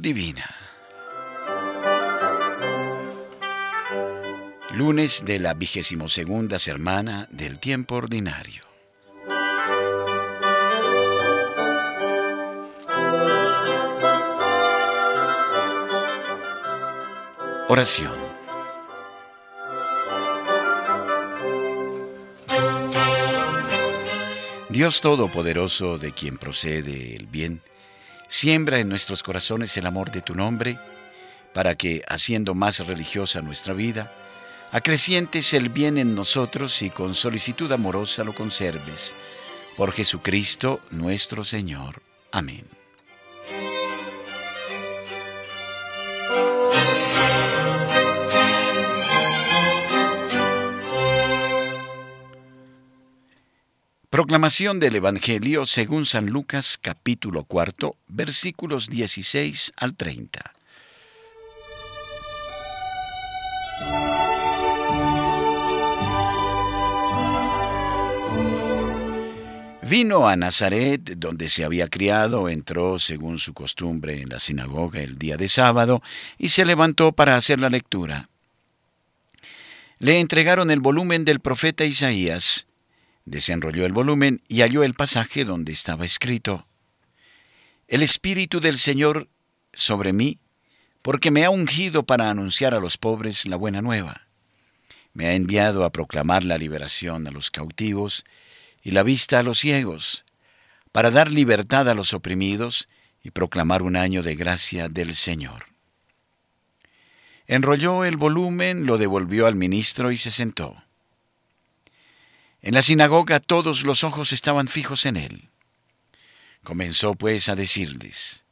Divina. Lunes de la vigésimo segunda semana del tiempo ordinario. Oración. Dios Todopoderoso, de quien procede el bien, siembra en nuestros corazones el amor de tu nombre, para que, haciendo más religiosa nuestra vida, acrecientes el bien en nosotros y con solicitud amorosa lo conserves. Por Jesucristo nuestro Señor. Amén. Proclamación del Evangelio según San Lucas capítulo cuarto versículos 16 al 30. Vino a Nazaret, donde se había criado, entró según su costumbre en la sinagoga el día de sábado y se levantó para hacer la lectura. Le entregaron el volumen del profeta Isaías Desenrolló el volumen y halló el pasaje donde estaba escrito, El Espíritu del Señor sobre mí, porque me ha ungido para anunciar a los pobres la buena nueva. Me ha enviado a proclamar la liberación a los cautivos y la vista a los ciegos, para dar libertad a los oprimidos y proclamar un año de gracia del Señor. Enrolló el volumen, lo devolvió al ministro y se sentó. En la sinagoga todos los ojos estaban fijos en él. Comenzó pues a decirles,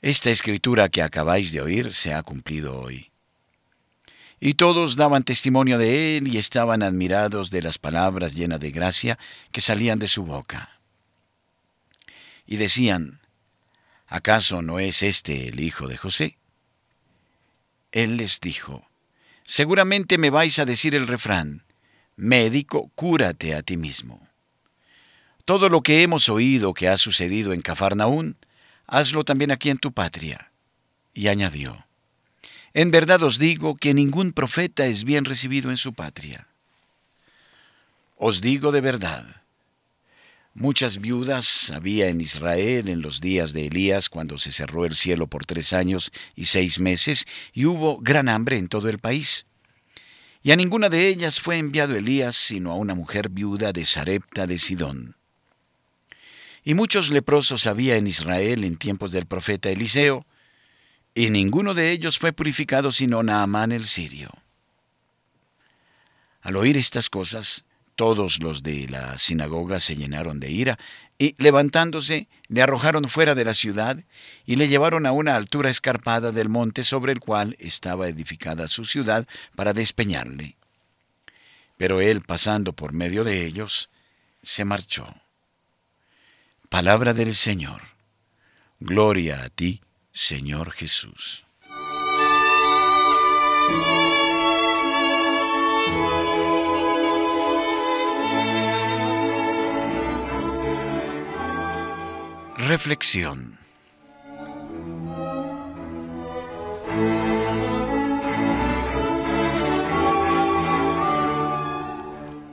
Esta escritura que acabáis de oír se ha cumplido hoy. Y todos daban testimonio de él y estaban admirados de las palabras llenas de gracia que salían de su boca. Y decían, ¿acaso no es este el hijo de José? Él les dijo, Seguramente me vais a decir el refrán, Médico, cúrate a ti mismo. Todo lo que hemos oído que ha sucedido en Cafarnaún, hazlo también aquí en tu patria. Y añadió, En verdad os digo que ningún profeta es bien recibido en su patria. Os digo de verdad, muchas viudas había en Israel en los días de Elías cuando se cerró el cielo por tres años y seis meses y hubo gran hambre en todo el país y a ninguna de ellas fue enviado Elías, sino a una mujer viuda de Sarepta de Sidón. Y muchos leprosos había en Israel en tiempos del profeta Eliseo, y ninguno de ellos fue purificado sino Naamán el sirio. Al oír estas cosas, todos los de la sinagoga se llenaron de ira y levantándose le arrojaron fuera de la ciudad y le llevaron a una altura escarpada del monte sobre el cual estaba edificada su ciudad para despeñarle. Pero él, pasando por medio de ellos, se marchó. Palabra del Señor. Gloria a ti, Señor Jesús. Reflexión.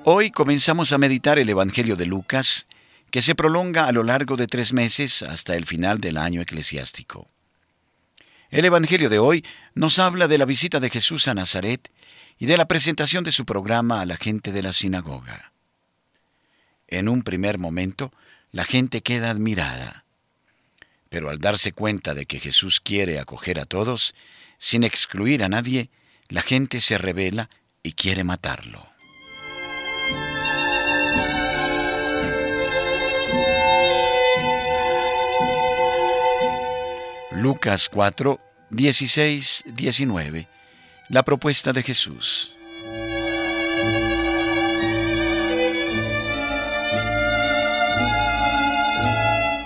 Hoy comenzamos a meditar el Evangelio de Lucas, que se prolonga a lo largo de tres meses hasta el final del año eclesiástico. El Evangelio de hoy nos habla de la visita de Jesús a Nazaret y de la presentación de su programa a la gente de la sinagoga. En un primer momento, la gente queda admirada. Pero al darse cuenta de que Jesús quiere acoger a todos, sin excluir a nadie, la gente se revela y quiere matarlo. Lucas 4, 16, 19. La propuesta de Jesús.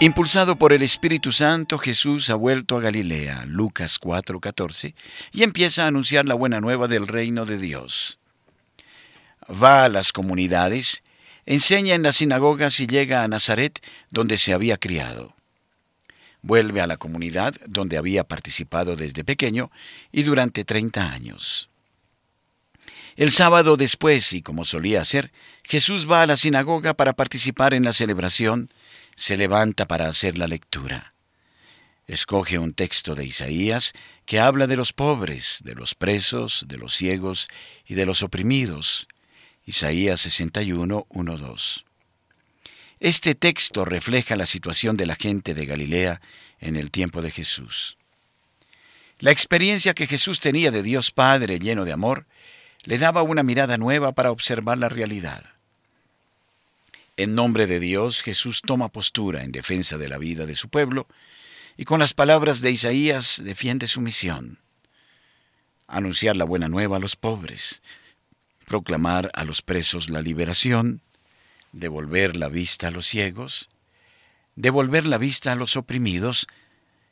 Impulsado por el Espíritu Santo, Jesús ha vuelto a Galilea, Lucas 4:14, y empieza a anunciar la buena nueva del reino de Dios. Va a las comunidades, enseña en las sinagogas y llega a Nazaret, donde se había criado. vuelve a la comunidad donde había participado desde pequeño y durante 30 años. El sábado después, y como solía hacer, Jesús va a la sinagoga para participar en la celebración, se levanta para hacer la lectura. Escoge un texto de Isaías que habla de los pobres, de los presos, de los ciegos y de los oprimidos. Isaías 61, 1, 2. Este texto refleja la situación de la gente de Galilea en el tiempo de Jesús. La experiencia que Jesús tenía de Dios Padre lleno de amor le daba una mirada nueva para observar la realidad. En nombre de Dios, Jesús toma postura en defensa de la vida de su pueblo y con las palabras de Isaías defiende su misión. Anunciar la buena nueva a los pobres, proclamar a los presos la liberación, devolver la vista a los ciegos, devolver la vista a los oprimidos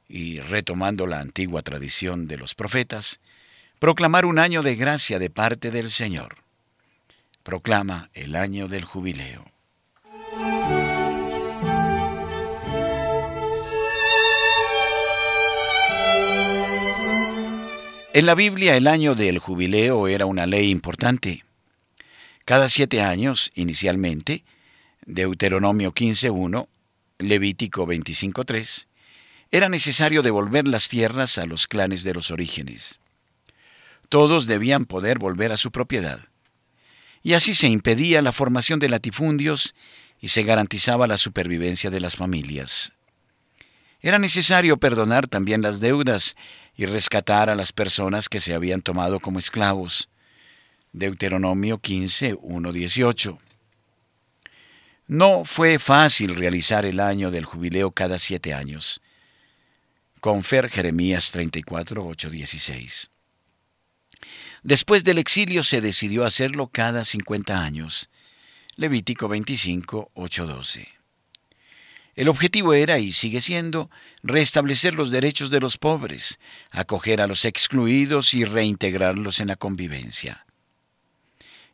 y, retomando la antigua tradición de los profetas, proclamar un año de gracia de parte del Señor. Proclama el año del jubileo. En la Biblia el año del jubileo era una ley importante. Cada siete años, inicialmente, Deuteronomio 15.1, Levítico 25.3, era necesario devolver las tierras a los clanes de los orígenes. Todos debían poder volver a su propiedad. Y así se impedía la formación de latifundios y se garantizaba la supervivencia de las familias. Era necesario perdonar también las deudas y rescatar a las personas que se habían tomado como esclavos. Deuteronomio 15, 1, 18. No fue fácil realizar el año del jubileo cada siete años. Confer Jeremías 34, 8, 16. Después del exilio se decidió hacerlo cada 50 años. Levítico 25, 8, 12. El objetivo era y sigue siendo restablecer los derechos de los pobres, acoger a los excluidos y reintegrarlos en la convivencia.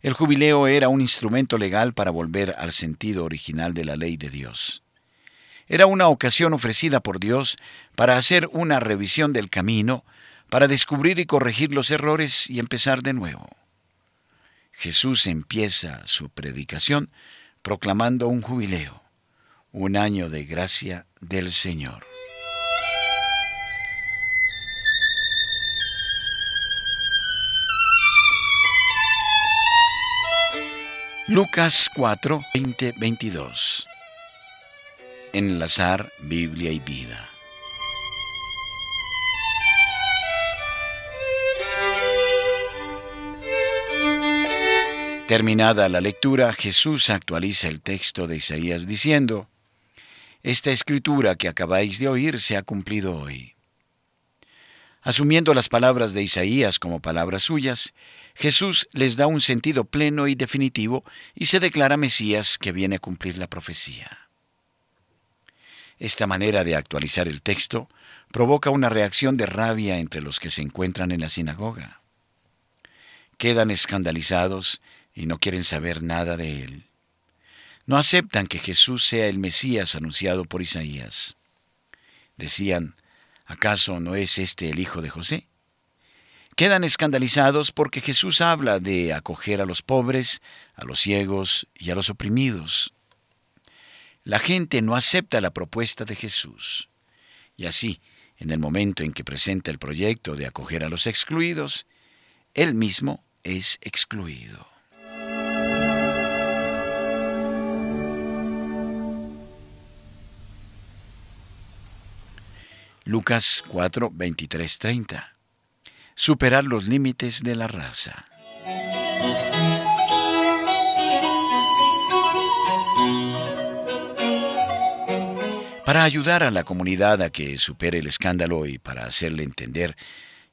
El jubileo era un instrumento legal para volver al sentido original de la ley de Dios. Era una ocasión ofrecida por Dios para hacer una revisión del camino, para descubrir y corregir los errores y empezar de nuevo. Jesús empieza su predicación proclamando un jubileo, un año de gracia del Señor. Lucas 4, 20, 22. Enlazar Biblia y vida. Terminada la lectura, Jesús actualiza el texto de Isaías diciendo, Esta escritura que acabáis de oír se ha cumplido hoy. Asumiendo las palabras de Isaías como palabras suyas, Jesús les da un sentido pleno y definitivo y se declara Mesías que viene a cumplir la profecía. Esta manera de actualizar el texto provoca una reacción de rabia entre los que se encuentran en la sinagoga. Quedan escandalizados y no quieren saber nada de él. No aceptan que Jesús sea el Mesías anunciado por Isaías. Decían, ¿acaso no es este el hijo de José? quedan escandalizados porque Jesús habla de acoger a los pobres, a los ciegos y a los oprimidos. La gente no acepta la propuesta de Jesús. Y así, en el momento en que presenta el proyecto de acoger a los excluidos, él mismo es excluido. Lucas 4, 23, 30 superar los límites de la raza. Para ayudar a la comunidad a que supere el escándalo y para hacerle entender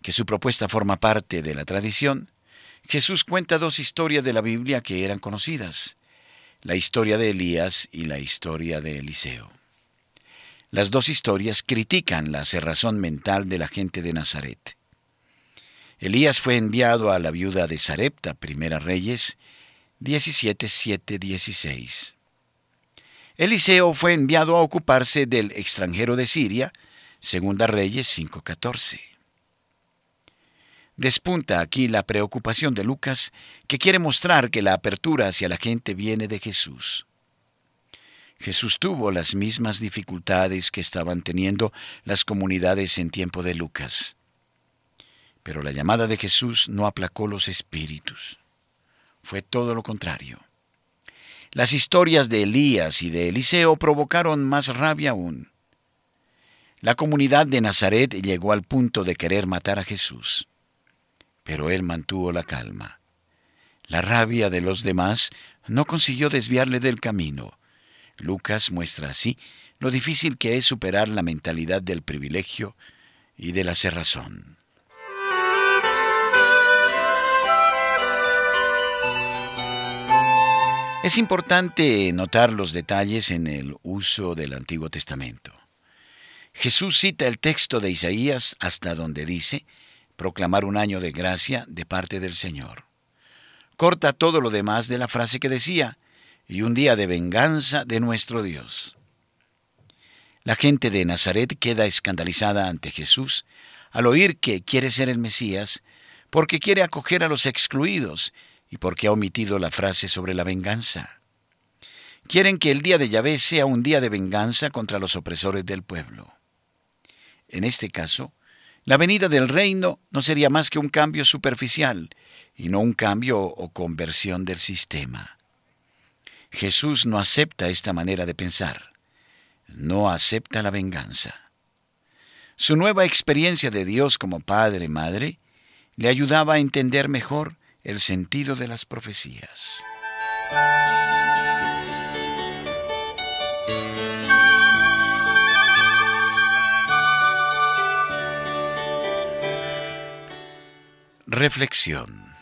que su propuesta forma parte de la tradición, Jesús cuenta dos historias de la Biblia que eran conocidas, la historia de Elías y la historia de Eliseo. Las dos historias critican la cerrazón mental de la gente de Nazaret. Elías fue enviado a la viuda de Sarepta, Primera Reyes 17, 7, 16. Eliseo fue enviado a ocuparse del extranjero de Siria, Segunda Reyes 5:14. Despunta aquí la preocupación de Lucas, que quiere mostrar que la apertura hacia la gente viene de Jesús. Jesús tuvo las mismas dificultades que estaban teniendo las comunidades en tiempo de Lucas. Pero la llamada de Jesús no aplacó los espíritus. Fue todo lo contrario. Las historias de Elías y de Eliseo provocaron más rabia aún. La comunidad de Nazaret llegó al punto de querer matar a Jesús, pero él mantuvo la calma. La rabia de los demás no consiguió desviarle del camino. Lucas muestra así lo difícil que es superar la mentalidad del privilegio y de la cerrazón. Es importante notar los detalles en el uso del Antiguo Testamento. Jesús cita el texto de Isaías hasta donde dice, proclamar un año de gracia de parte del Señor. Corta todo lo demás de la frase que decía, y un día de venganza de nuestro Dios. La gente de Nazaret queda escandalizada ante Jesús al oír que quiere ser el Mesías porque quiere acoger a los excluidos y porque ha omitido la frase sobre la venganza. Quieren que el día de Yahvé sea un día de venganza contra los opresores del pueblo. En este caso, la venida del reino no sería más que un cambio superficial y no un cambio o conversión del sistema. Jesús no acepta esta manera de pensar, no acepta la venganza. Su nueva experiencia de Dios como Padre Madre le ayudaba a entender mejor el sentido de las profecías. Reflexión.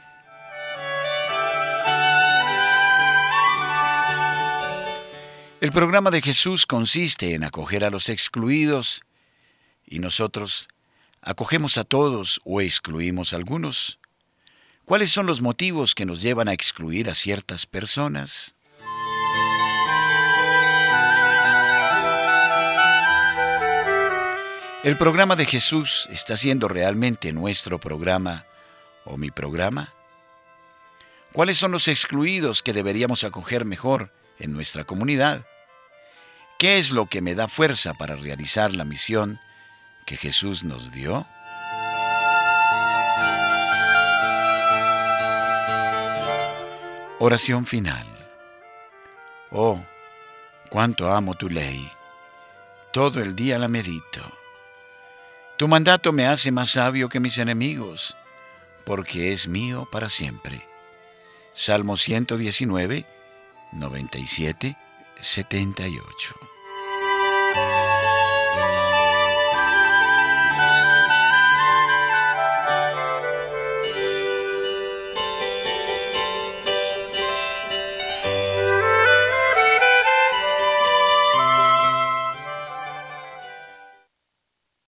El programa de Jesús consiste en acoger a los excluidos y nosotros acogemos a todos o excluimos a algunos. ¿Cuáles son los motivos que nos llevan a excluir a ciertas personas? ¿El programa de Jesús está siendo realmente nuestro programa o mi programa? ¿Cuáles son los excluidos que deberíamos acoger mejor en nuestra comunidad? ¿Qué es lo que me da fuerza para realizar la misión que Jesús nos dio? Oración final. Oh, cuánto amo tu ley. Todo el día la medito. Tu mandato me hace más sabio que mis enemigos, porque es mío para siempre. Salmo 119, 97, 78.